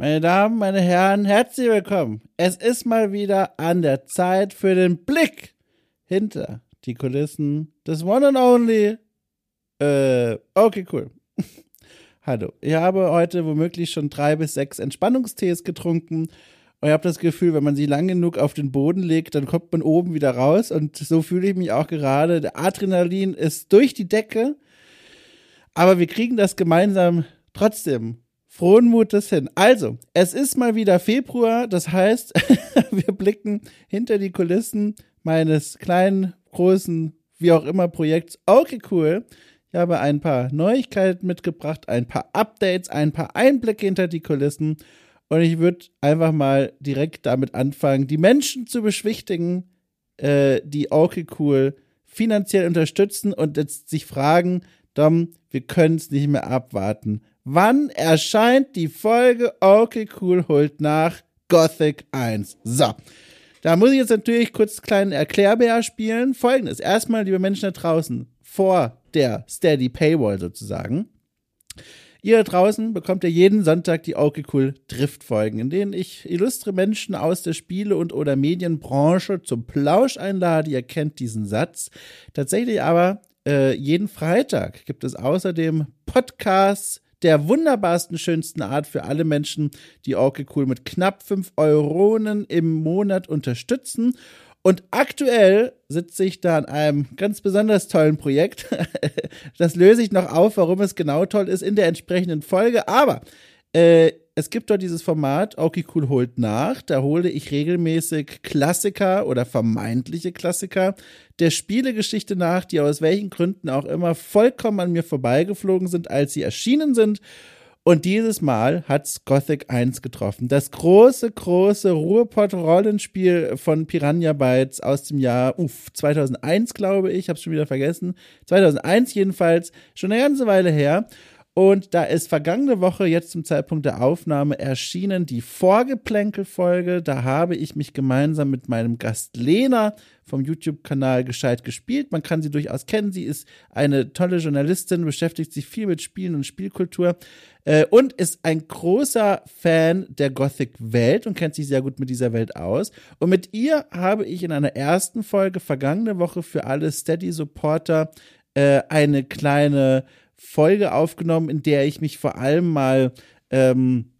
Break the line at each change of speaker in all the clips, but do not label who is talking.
Meine Damen, meine Herren, herzlich willkommen. Es ist mal wieder an der Zeit für den Blick hinter die Kulissen des One and Only. Äh, okay, cool. Hallo. Ich habe heute womöglich schon drei bis sechs Entspannungstees getrunken. Und ich habe das Gefühl, wenn man sie lang genug auf den Boden legt, dann kommt man oben wieder raus. Und so fühle ich mich auch gerade. Der Adrenalin ist durch die Decke. Aber wir kriegen das gemeinsam trotzdem frohen Mutes hin. Also, es ist mal wieder Februar, das heißt, wir blicken hinter die Kulissen meines kleinen, großen, wie auch immer Projekts. Okay, cool. Ich habe ein paar Neuigkeiten mitgebracht, ein paar Updates, ein paar Einblicke hinter die Kulissen und ich würde einfach mal direkt damit anfangen, die Menschen zu beschwichtigen, äh, die okay cool finanziell unterstützen und jetzt sich fragen, Dom, wir können es nicht mehr abwarten. Wann erscheint die Folge Okay Cool holt nach Gothic 1? So. Da muss ich jetzt natürlich kurz einen kleinen Erklärbär spielen. Folgendes. Erstmal, liebe Menschen da draußen, vor der Steady Paywall sozusagen. Ihr da draußen bekommt ja jeden Sonntag die Okay Cool Drift Folgen, in denen ich illustre Menschen aus der Spiele- und oder Medienbranche zum Plausch einlade. Ihr kennt diesen Satz. Tatsächlich aber äh, jeden Freitag gibt es außerdem Podcasts, der wunderbarsten, schönsten Art für alle Menschen, die Orke Cool mit knapp 5 Euronen im Monat unterstützen. Und aktuell sitze ich da an einem ganz besonders tollen Projekt. Das löse ich noch auf, warum es genau toll ist in der entsprechenden Folge. Aber äh, es gibt dort dieses Format, Okay Cool holt nach. Da hole ich regelmäßig Klassiker oder vermeintliche Klassiker der Spielegeschichte nach, die aus welchen Gründen auch immer vollkommen an mir vorbeigeflogen sind, als sie erschienen sind. Und dieses Mal hat's Gothic 1 getroffen. Das große, große Ruhrpott-Rollenspiel von Piranha Bytes aus dem Jahr uff, 2001, glaube ich. Hab's schon wieder vergessen. 2001 jedenfalls. Schon eine ganze Weile her. Und da ist vergangene Woche, jetzt zum Zeitpunkt der Aufnahme, erschienen die Vorgeplänkel-Folge. Da habe ich mich gemeinsam mit meinem Gast Lena vom YouTube-Kanal Gescheit gespielt. Man kann sie durchaus kennen. Sie ist eine tolle Journalistin, beschäftigt sich viel mit Spielen und Spielkultur äh, und ist ein großer Fan der Gothic-Welt und kennt sich sehr gut mit dieser Welt aus. Und mit ihr habe ich in einer ersten Folge vergangene Woche für alle Steady-Supporter äh, eine kleine Folge aufgenommen, in der ich mich vor allem mal ähm,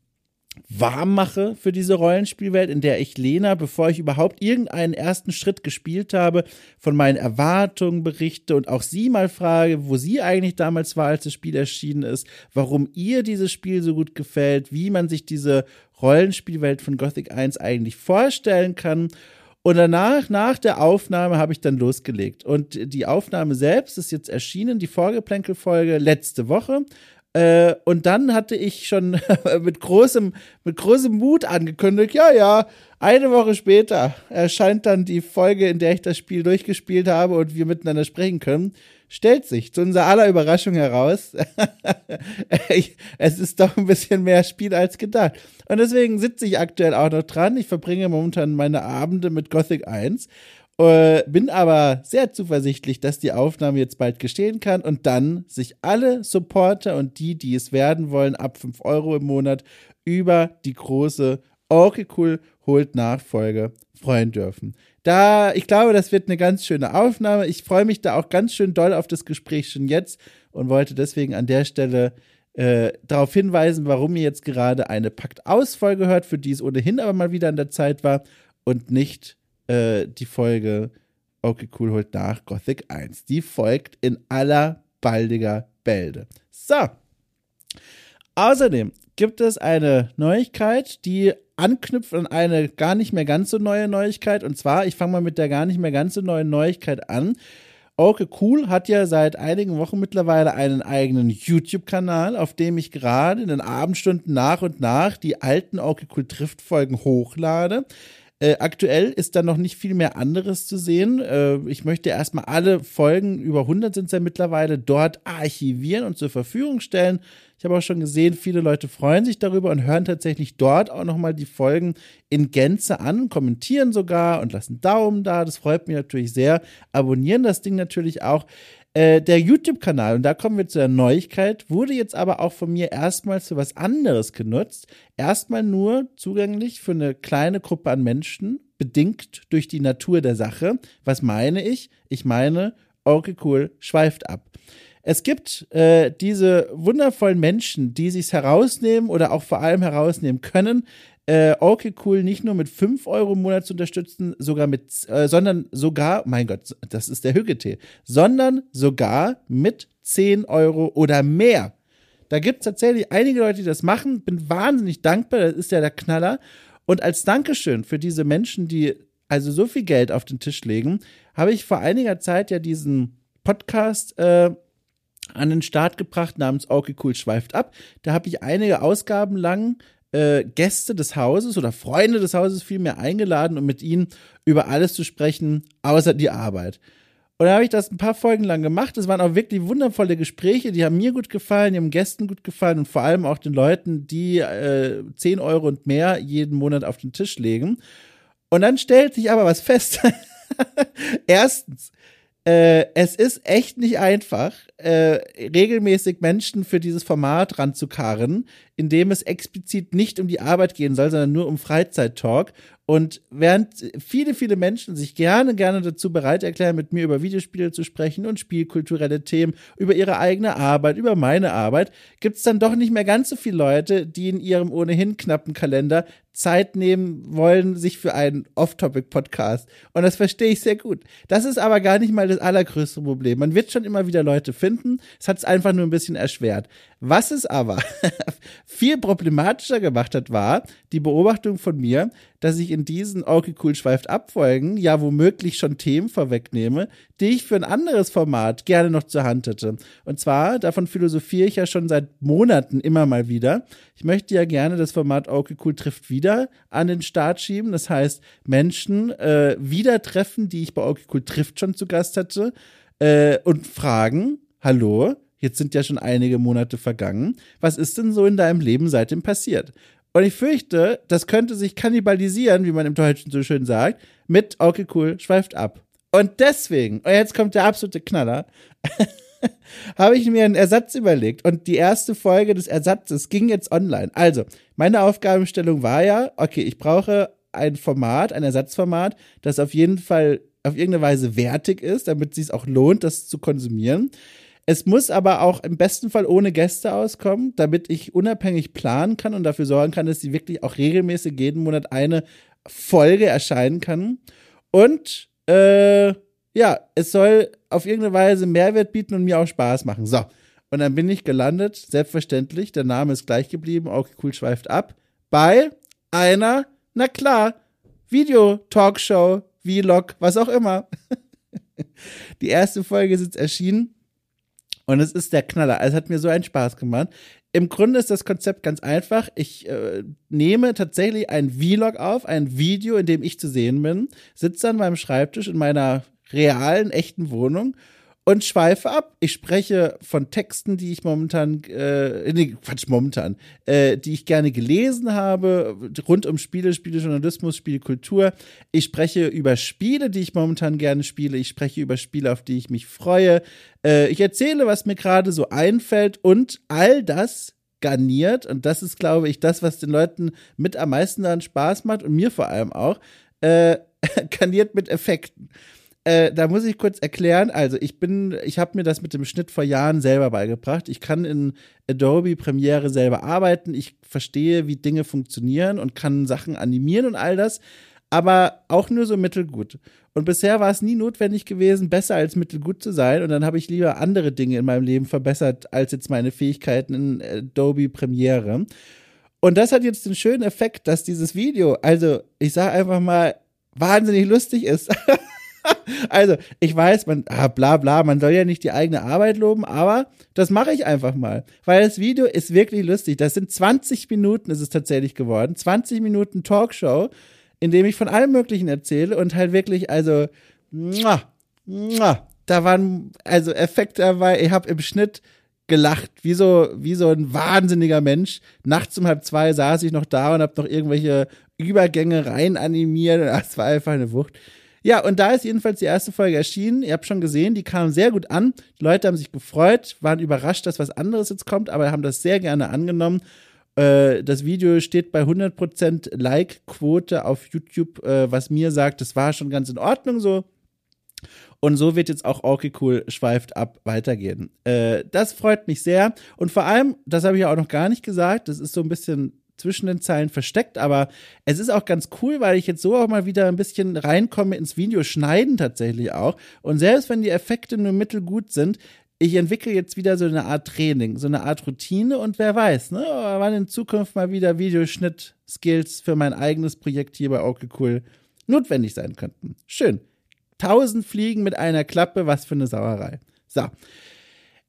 warm mache für diese Rollenspielwelt, in der ich Lena, bevor ich überhaupt irgendeinen ersten Schritt gespielt habe, von meinen Erwartungen berichte und auch sie mal frage, wo sie eigentlich damals war, als das Spiel erschienen ist, warum ihr dieses Spiel so gut gefällt, wie man sich diese Rollenspielwelt von Gothic 1 eigentlich vorstellen kann und danach, nach der Aufnahme, habe ich dann losgelegt. Und die Aufnahme selbst ist jetzt erschienen, die Vorgeplänkelfolge letzte Woche. Äh, und dann hatte ich schon mit großem, mit großem Mut angekündigt, ja, ja, eine Woche später erscheint dann die Folge, in der ich das Spiel durchgespielt habe und wir miteinander sprechen können stellt sich zu unserer aller Überraschung heraus, es ist doch ein bisschen mehr Spiel als gedacht. Und deswegen sitze ich aktuell auch noch dran. Ich verbringe momentan meine Abende mit Gothic 1. Äh, bin aber sehr zuversichtlich, dass die Aufnahme jetzt bald geschehen kann und dann sich alle Supporter und die, die es werden wollen, ab 5 Euro im Monat über die große Okay Cool holt Nachfolge freuen dürfen. Da, ich glaube, das wird eine ganz schöne Aufnahme. Ich freue mich da auch ganz schön doll auf das Gespräch schon jetzt und wollte deswegen an der Stelle äh, darauf hinweisen, warum ihr jetzt gerade eine Pakt-Aus-Folge hört, für die es ohnehin aber mal wieder an der Zeit war und nicht äh, die Folge Okay, cool, holt nach Gothic 1. Die folgt in aller baldiger Bälde. So. Außerdem gibt es eine Neuigkeit, die anknüpft an eine gar nicht mehr ganz so neue Neuigkeit. Und zwar, ich fange mal mit der gar nicht mehr ganz so neuen Neuigkeit an. Okay, cool hat ja seit einigen Wochen mittlerweile einen eigenen YouTube-Kanal, auf dem ich gerade in den Abendstunden nach und nach die alten Okay, cool Trifft-Folgen hochlade. Äh, aktuell ist da noch nicht viel mehr anderes zu sehen. Äh, ich möchte erstmal alle Folgen, über 100 sind es ja mittlerweile, dort archivieren und zur Verfügung stellen. Ich habe auch schon gesehen, viele Leute freuen sich darüber und hören tatsächlich dort auch nochmal die Folgen in Gänze an, kommentieren sogar und lassen Daumen da. Das freut mich natürlich sehr. Abonnieren das Ding natürlich auch. Äh, der YouTube-Kanal, und da kommen wir zu der Neuigkeit, wurde jetzt aber auch von mir erstmal für was anderes genutzt. Erstmal nur zugänglich für eine kleine Gruppe an Menschen, bedingt durch die Natur der Sache. Was meine ich? Ich meine, okay, cool, schweift ab. Es gibt äh, diese wundervollen Menschen, die sich's herausnehmen oder auch vor allem herausnehmen können, äh, okay cool nicht nur mit 5 Euro im Monat zu unterstützen, sogar mit, äh, sondern sogar, mein Gott, das ist der Hüggetee, sondern sogar mit 10 Euro oder mehr. Da gibt es tatsächlich einige Leute, die das machen. Bin wahnsinnig dankbar, das ist ja der Knaller. Und als Dankeschön für diese Menschen, die also so viel Geld auf den Tisch legen, habe ich vor einiger Zeit ja diesen Podcast äh, an den Start gebracht namens Okay Cool schweift ab. Da habe ich einige Ausgaben lang äh, Gäste des Hauses oder Freunde des Hauses vielmehr eingeladen, um mit ihnen über alles zu sprechen, außer die Arbeit. Und da habe ich das ein paar Folgen lang gemacht. Es waren auch wirklich wundervolle Gespräche, die haben mir gut gefallen, die haben Gästen gut gefallen und vor allem auch den Leuten, die äh, 10 Euro und mehr jeden Monat auf den Tisch legen. Und dann stellt sich aber was fest. Erstens, äh, es ist echt nicht einfach, äh, regelmäßig Menschen für dieses Format ranzukarren, indem es explizit nicht um die Arbeit gehen soll, sondern nur um Freizeittalk. Und während viele, viele Menschen sich gerne, gerne dazu bereit erklären, mit mir über Videospiele zu sprechen und spielkulturelle Themen, über ihre eigene Arbeit, über meine Arbeit, gibt es dann doch nicht mehr ganz so viele Leute, die in ihrem ohnehin knappen Kalender Zeit nehmen wollen, sich für einen Off-Topic-Podcast. Und das verstehe ich sehr gut. Das ist aber gar nicht mal das allergrößte Problem. Man wird schon immer wieder Leute finden. Es hat es einfach nur ein bisschen erschwert. Was es aber viel problematischer gemacht hat, war die Beobachtung von mir, dass ich in diesen Okay Cool schweift Abfolgen ja womöglich schon Themen vorwegnehme, die ich für ein anderes Format gerne noch zur Hand hätte. Und zwar, davon philosophiere ich ja schon seit Monaten immer mal wieder. Ich möchte ja gerne das Format Okay Cool trifft wieder an den Start schieben. Das heißt, Menschen äh, wieder treffen, die ich bei Okay Cool trifft schon zu Gast hatte äh, und fragen, hallo, jetzt sind ja schon einige Monate vergangen, was ist denn so in deinem Leben seitdem passiert? Und ich fürchte, das könnte sich kannibalisieren, wie man im Deutschen so schön sagt, mit okay, cool, schweift ab. Und deswegen, und jetzt kommt der absolute Knaller, habe ich mir einen Ersatz überlegt. Und die erste Folge des Ersatzes ging jetzt online. Also, meine Aufgabenstellung war ja, okay, ich brauche ein Format, ein Ersatzformat, das auf jeden Fall auf irgendeine Weise wertig ist, damit es sich auch lohnt, das zu konsumieren. Es muss aber auch im besten Fall ohne Gäste auskommen, damit ich unabhängig planen kann und dafür sorgen kann, dass sie wirklich auch regelmäßig jeden Monat eine Folge erscheinen kann. Und äh, ja, es soll auf irgendeine Weise Mehrwert bieten und mir auch Spaß machen. So. Und dann bin ich gelandet, selbstverständlich, der Name ist gleich geblieben, auch cool schweift ab, bei einer, na klar, Video-Talkshow, Vlog, was auch immer. Die erste Folge ist jetzt erschienen und es ist der Knaller. Es hat mir so einen Spaß gemacht. Im Grunde ist das Konzept ganz einfach. Ich äh, nehme tatsächlich ein Vlog auf, ein Video, in dem ich zu sehen bin, sitze an meinem Schreibtisch in meiner realen, echten Wohnung und schweife ab. Ich spreche von Texten, die ich momentan, äh, nee, Quatsch, momentan, äh, die ich gerne gelesen habe, rund um Spiele, Spielejournalismus, Spielkultur. Ich spreche über Spiele, die ich momentan gerne spiele. Ich spreche über Spiele, auf die ich mich freue. Äh, ich erzähle, was mir gerade so einfällt und all das garniert. Und das ist, glaube ich, das, was den Leuten mit am meisten daran Spaß macht und mir vor allem auch, äh, garniert mit Effekten. Äh, da muss ich kurz erklären, also ich bin, ich habe mir das mit dem Schnitt vor Jahren selber beigebracht. Ich kann in Adobe Premiere selber arbeiten, ich verstehe, wie Dinge funktionieren und kann Sachen animieren und all das, aber auch nur so mittelgut. Und bisher war es nie notwendig gewesen, besser als mittelgut zu sein. Und dann habe ich lieber andere Dinge in meinem Leben verbessert, als jetzt meine Fähigkeiten in Adobe Premiere. Und das hat jetzt den schönen Effekt, dass dieses Video, also ich sage einfach mal, wahnsinnig lustig ist. also, ich weiß, man, ah, bla bla, man soll ja nicht die eigene Arbeit loben, aber das mache ich einfach mal. Weil das Video ist wirklich lustig. Das sind 20 Minuten, ist es tatsächlich geworden. 20 Minuten Talkshow, in dem ich von allem Möglichen erzähle und halt wirklich, also, muah, muah, da waren also Effekte dabei. Ich habe im Schnitt gelacht, wie so, wie so ein wahnsinniger Mensch. Nachts um halb zwei saß ich noch da und habe noch irgendwelche Übergänge rein animiert. Das war einfach eine Wucht. Ja, und da ist jedenfalls die erste Folge erschienen. Ihr habt schon gesehen, die kam sehr gut an. Die Leute haben sich gefreut, waren überrascht, dass was anderes jetzt kommt, aber haben das sehr gerne angenommen. Äh, das Video steht bei 100% Like-Quote auf YouTube, äh, was mir sagt, das war schon ganz in Ordnung so. Und so wird jetzt auch Okay Cool schweift ab weitergehen. Äh, das freut mich sehr. Und vor allem, das habe ich ja auch noch gar nicht gesagt, das ist so ein bisschen zwischen den Zeilen versteckt, aber es ist auch ganz cool, weil ich jetzt so auch mal wieder ein bisschen reinkomme ins Video schneiden tatsächlich auch. Und selbst wenn die Effekte nur mittelgut sind, ich entwickle jetzt wieder so eine Art Training, so eine Art Routine und wer weiß, ne, wann in Zukunft mal wieder Videoschnitt-Skills für mein eigenes Projekt hier bei Okay Cool notwendig sein könnten. Schön. Tausend Fliegen mit einer Klappe, was für eine Sauerei. So.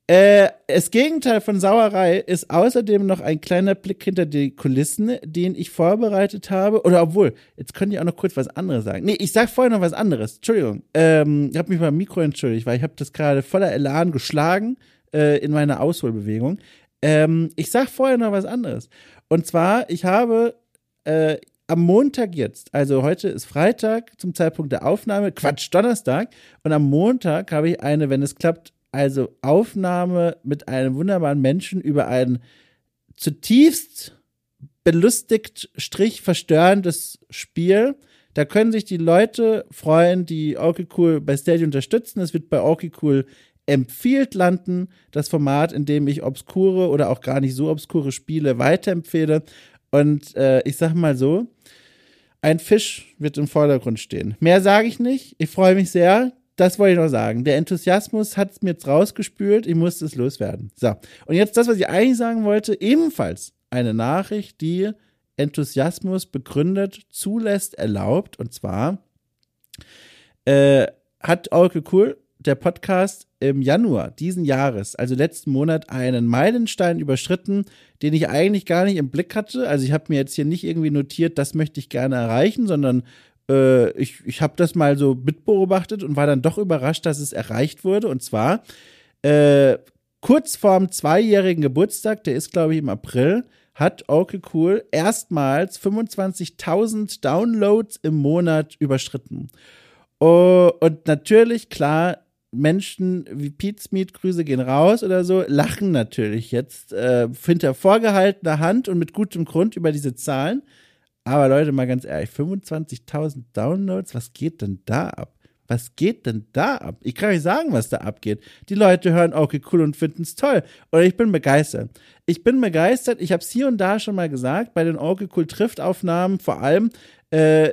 Äh, das Gegenteil von Sauerei ist außerdem noch ein kleiner Blick hinter die Kulissen, den ich vorbereitet habe. Oder obwohl, jetzt könnte ich auch noch kurz was anderes sagen. Nee, ich sag vorher noch was anderes. Entschuldigung. Ähm, ich habe mich beim Mikro entschuldigt, weil ich habe das gerade voller Elan geschlagen äh, in meiner Ausholbewegung. Ähm, ich sag vorher noch was anderes. Und zwar, ich habe äh, am Montag jetzt, also heute ist Freitag zum Zeitpunkt der Aufnahme, Quatsch, Donnerstag. Und am Montag habe ich eine, wenn es klappt, also Aufnahme mit einem wunderbaren Menschen über ein zutiefst belustigt, strich verstörendes Spiel. Da können sich die Leute freuen, die Okay Cool bei Stadia unterstützen. Es wird bei Okay Cool empfiehlt landen, das Format, in dem ich obskure oder auch gar nicht so obskure Spiele weiterempfehle. Und äh, ich sag mal so, ein Fisch wird im Vordergrund stehen. Mehr sage ich nicht. Ich freue mich sehr das wollte ich noch sagen. Der Enthusiasmus hat es mir jetzt rausgespült. Ich musste es loswerden. So. Und jetzt das, was ich eigentlich sagen wollte, ebenfalls eine Nachricht, die Enthusiasmus begründet, zulässt, erlaubt. Und zwar äh, hat Oracle Cool, der Podcast, im Januar diesen Jahres, also letzten Monat, einen Meilenstein überschritten, den ich eigentlich gar nicht im Blick hatte. Also ich habe mir jetzt hier nicht irgendwie notiert, das möchte ich gerne erreichen, sondern äh, ich, ich habe das mal so mitbeobachtet und war dann doch überrascht, dass es erreicht wurde. Und zwar äh, kurz vorm zweijährigen Geburtstag, der ist, glaube ich, im April, hat Okay Cool erstmals 25.000 Downloads im Monat überschritten. Oh, und natürlich, klar, Menschen wie Pete Smith, Grüße gehen raus oder so, lachen natürlich jetzt äh, hinter vorgehaltener Hand und mit gutem Grund über diese Zahlen. Aber Leute, mal ganz ehrlich, 25.000 Downloads, was geht denn da ab? Was geht denn da ab? Ich kann euch sagen, was da abgeht. Die Leute hören okay cool und finden es toll. Oder ich bin begeistert. Ich bin begeistert. Ich habe es hier und da schon mal gesagt, bei den okay cool Trifft-Aufnahmen vor allem äh,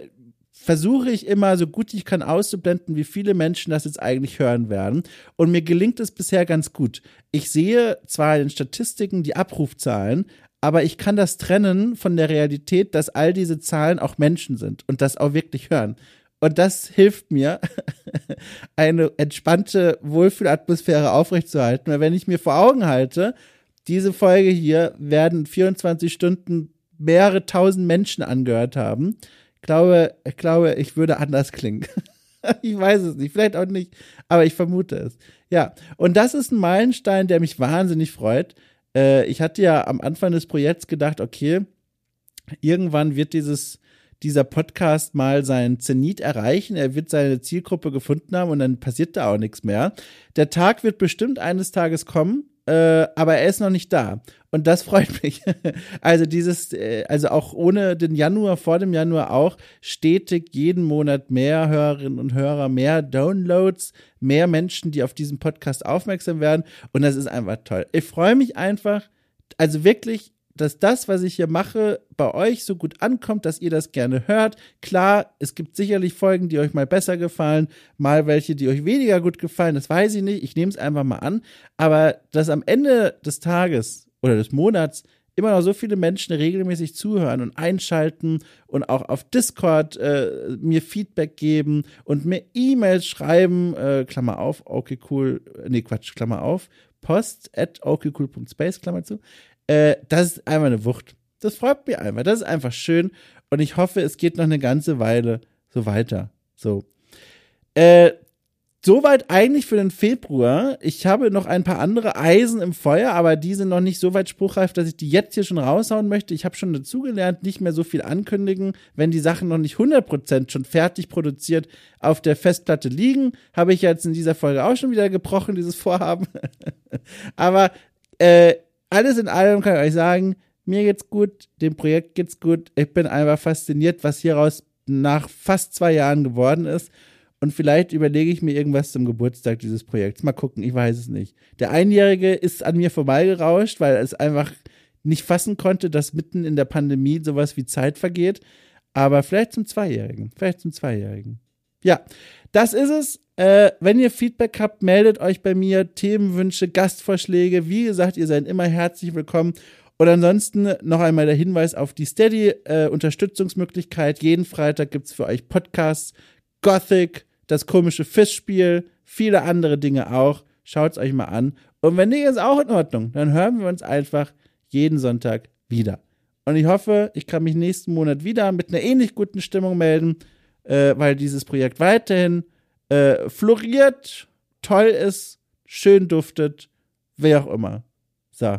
versuche ich immer so gut ich kann auszublenden, wie viele Menschen das jetzt eigentlich hören werden. Und mir gelingt es bisher ganz gut. Ich sehe zwar in den Statistiken die Abrufzahlen, aber ich kann das trennen von der Realität, dass all diese Zahlen auch Menschen sind und das auch wirklich hören. Und das hilft mir, eine entspannte Wohlfühlatmosphäre aufrechtzuerhalten. Weil wenn ich mir vor Augen halte, diese Folge hier werden 24 Stunden mehrere tausend Menschen angehört haben, glaube, ich glaube, ich würde anders klingen. ich weiß es nicht, vielleicht auch nicht, aber ich vermute es. Ja, und das ist ein Meilenstein, der mich wahnsinnig freut. Äh, ich hatte ja am Anfang des Projekts gedacht, okay, irgendwann wird dieses dieser Podcast mal seinen Zenit erreichen, er wird seine Zielgruppe gefunden haben und dann passiert da auch nichts mehr. Der Tag wird bestimmt eines Tages kommen, äh, aber er ist noch nicht da. Und das freut mich. also dieses, äh, also auch ohne den Januar, vor dem Januar auch, stetig jeden Monat mehr Hörerinnen und Hörer, mehr Downloads, mehr Menschen, die auf diesen Podcast aufmerksam werden. Und das ist einfach toll. Ich freue mich einfach, also wirklich, dass das, was ich hier mache, bei euch so gut ankommt, dass ihr das gerne hört. Klar, es gibt sicherlich Folgen, die euch mal besser gefallen, mal welche, die euch weniger gut gefallen, das weiß ich nicht. Ich nehme es einfach mal an. Aber dass am Ende des Tages oder des Monats immer noch so viele Menschen regelmäßig zuhören und einschalten und auch auf Discord äh, mir Feedback geben und mir E-Mails schreiben, äh, Klammer auf, okay cool, nee Quatsch, Klammer auf, post at okaycool.space, Klammer zu. Äh, das ist einfach eine Wucht. Das freut mich einfach. Das ist einfach schön. Und ich hoffe, es geht noch eine ganze Weile so weiter. So. Äh, Soweit eigentlich für den Februar. Ich habe noch ein paar andere Eisen im Feuer, aber die sind noch nicht so weit spruchreif, dass ich die jetzt hier schon raushauen möchte. Ich habe schon dazugelernt, nicht mehr so viel ankündigen. Wenn die Sachen noch nicht 100% schon fertig produziert auf der Festplatte liegen, habe ich jetzt in dieser Folge auch schon wieder gebrochen, dieses Vorhaben. aber äh, alles in allem kann ich euch sagen, mir geht's gut, dem Projekt geht's gut. Ich bin einfach fasziniert, was hieraus nach fast zwei Jahren geworden ist. Und vielleicht überlege ich mir irgendwas zum Geburtstag dieses Projekts. Mal gucken, ich weiß es nicht. Der Einjährige ist an mir vorbeigerauscht, weil es einfach nicht fassen konnte, dass mitten in der Pandemie sowas wie Zeit vergeht. Aber vielleicht zum Zweijährigen. Vielleicht zum Zweijährigen. Ja, das ist es. Äh, wenn ihr Feedback habt, meldet euch bei mir. Themenwünsche, Gastvorschläge. Wie gesagt, ihr seid immer herzlich willkommen. Und ansonsten noch einmal der Hinweis auf die Steady-Unterstützungsmöglichkeit. Äh, Jeden Freitag gibt es für euch Podcasts Gothic, das komische Fischspiel, viele andere Dinge auch. Schaut es euch mal an. Und wenn nicht, ist auch in Ordnung. Dann hören wir uns einfach jeden Sonntag wieder. Und ich hoffe, ich kann mich nächsten Monat wieder mit einer ähnlich guten Stimmung melden, äh, weil dieses Projekt weiterhin äh, floriert, toll ist, schön duftet, wer auch immer. So.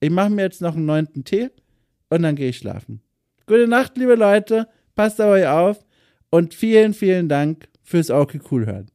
Ich mache mir jetzt noch einen neunten Tee und dann gehe ich schlafen. Gute Nacht, liebe Leute. Passt auf euch auf. Und vielen, vielen Dank fürs okay cool hören.